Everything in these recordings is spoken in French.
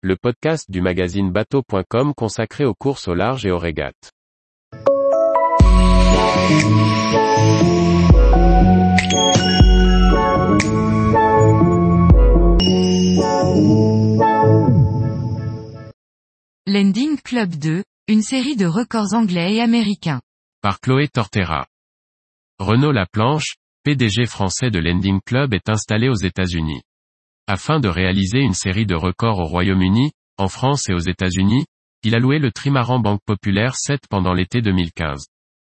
le podcast du magazine bateau.com consacré aux courses au large et aux régates. Landing Club 2, une série de records anglais et américains. Par Chloé Tortera. Renaud Laplanche, PDG français de Landing Club est installé aux États-Unis. Afin de réaliser une série de records au Royaume-Uni, en France et aux États-Unis, il a loué le trimaran Banque Populaire 7 pendant l'été 2015.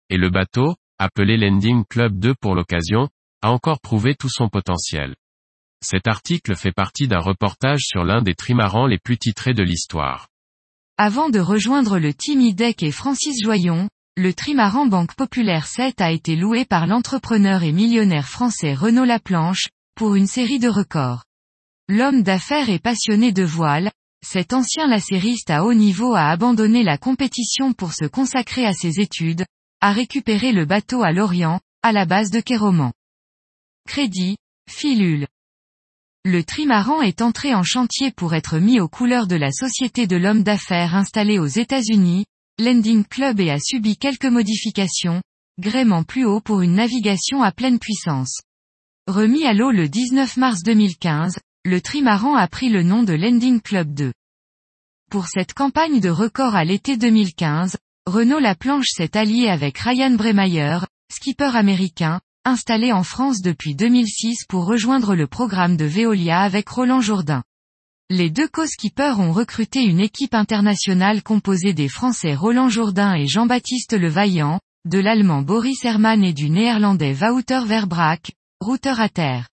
Et le bateau, appelé Landing Club 2 pour l'occasion, a encore prouvé tout son potentiel. Cet article fait partie d'un reportage sur l'un des trimarans les plus titrés de l'histoire. Avant de rejoindre le Team IDEC et Francis Joyon, le trimaran Banque Populaire 7 a été loué par l'entrepreneur et millionnaire français Renaud Laplanche, pour une série de records. L'homme d'affaires et passionné de voile, cet ancien lacériste à haut niveau a abandonné la compétition pour se consacrer à ses études, a récupéré le bateau à Lorient, à la base de Kéroman. Crédit, filule. Le trimaran est entré en chantier pour être mis aux couleurs de la société de l'homme d'affaires installé aux États-Unis, Landing Club et a subi quelques modifications, gréement plus haut pour une navigation à pleine puissance. Remis à l'eau le 19 mars 2015, le trimaran a pris le nom de Landing Club 2. Pour cette campagne de record à l'été 2015, Renault Laplanche s'est allié avec Ryan Bremeyer, skipper américain, installé en France depuis 2006 pour rejoindre le programme de Veolia avec Roland Jourdain. Les deux co-skippers ont recruté une équipe internationale composée des Français Roland Jourdain et Jean-Baptiste Levaillant, de l'Allemand Boris Hermann et du Néerlandais Wouter Verbraak, routeur à terre.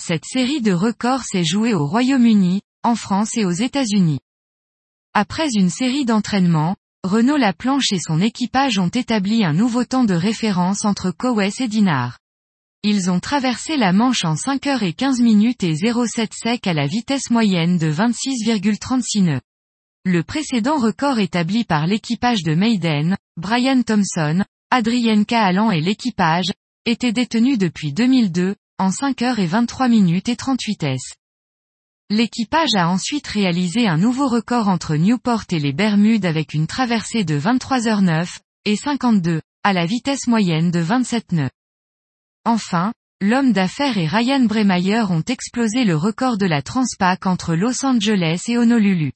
Cette série de records s'est jouée au Royaume-Uni, en France et aux États-Unis. Après une série d'entraînements, Renault Laplanche et son équipage ont établi un nouveau temps de référence entre Cowes et Dinard. Ils ont traversé la Manche en 5 heures et 15 minutes et 07 sec à la vitesse moyenne de 26,36 nœuds. Le précédent record établi par l'équipage de Maiden, Brian Thompson, Adrien Cahalan et l'équipage, était détenu depuis 2002, en 5 heures et 23 minutes et 38 s. L'équipage a ensuite réalisé un nouveau record entre Newport et les Bermudes avec une traversée de 23h09, et 52, à la vitesse moyenne de 27 nœuds. Enfin, l'homme d'affaires et Ryan Bremeyer ont explosé le record de la Transpac entre Los Angeles et Honolulu.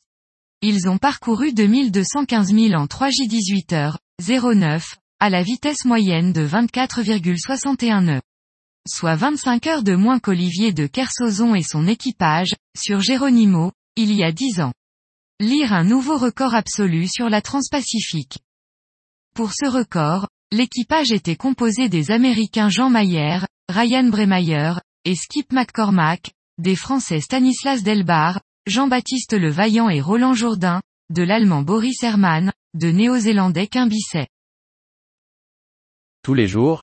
Ils ont parcouru 2215 000 en 3J18 heures, 09, à la vitesse moyenne de 24,61 nœuds. Soit 25 heures de moins qu'Olivier de Kersozon et son équipage, sur Geronimo, il y a 10 ans. Lire un nouveau record absolu sur la Transpacifique. Pour ce record, L'équipage était composé des Américains Jean Mayer, Ryan Bremeyer, et Skip McCormack, des Français Stanislas Delbar, Jean-Baptiste Le Vaillant et Roland Jourdain, de l'Allemand Boris Hermann, de Néo-Zélandais Quimbisset. Tous les jours,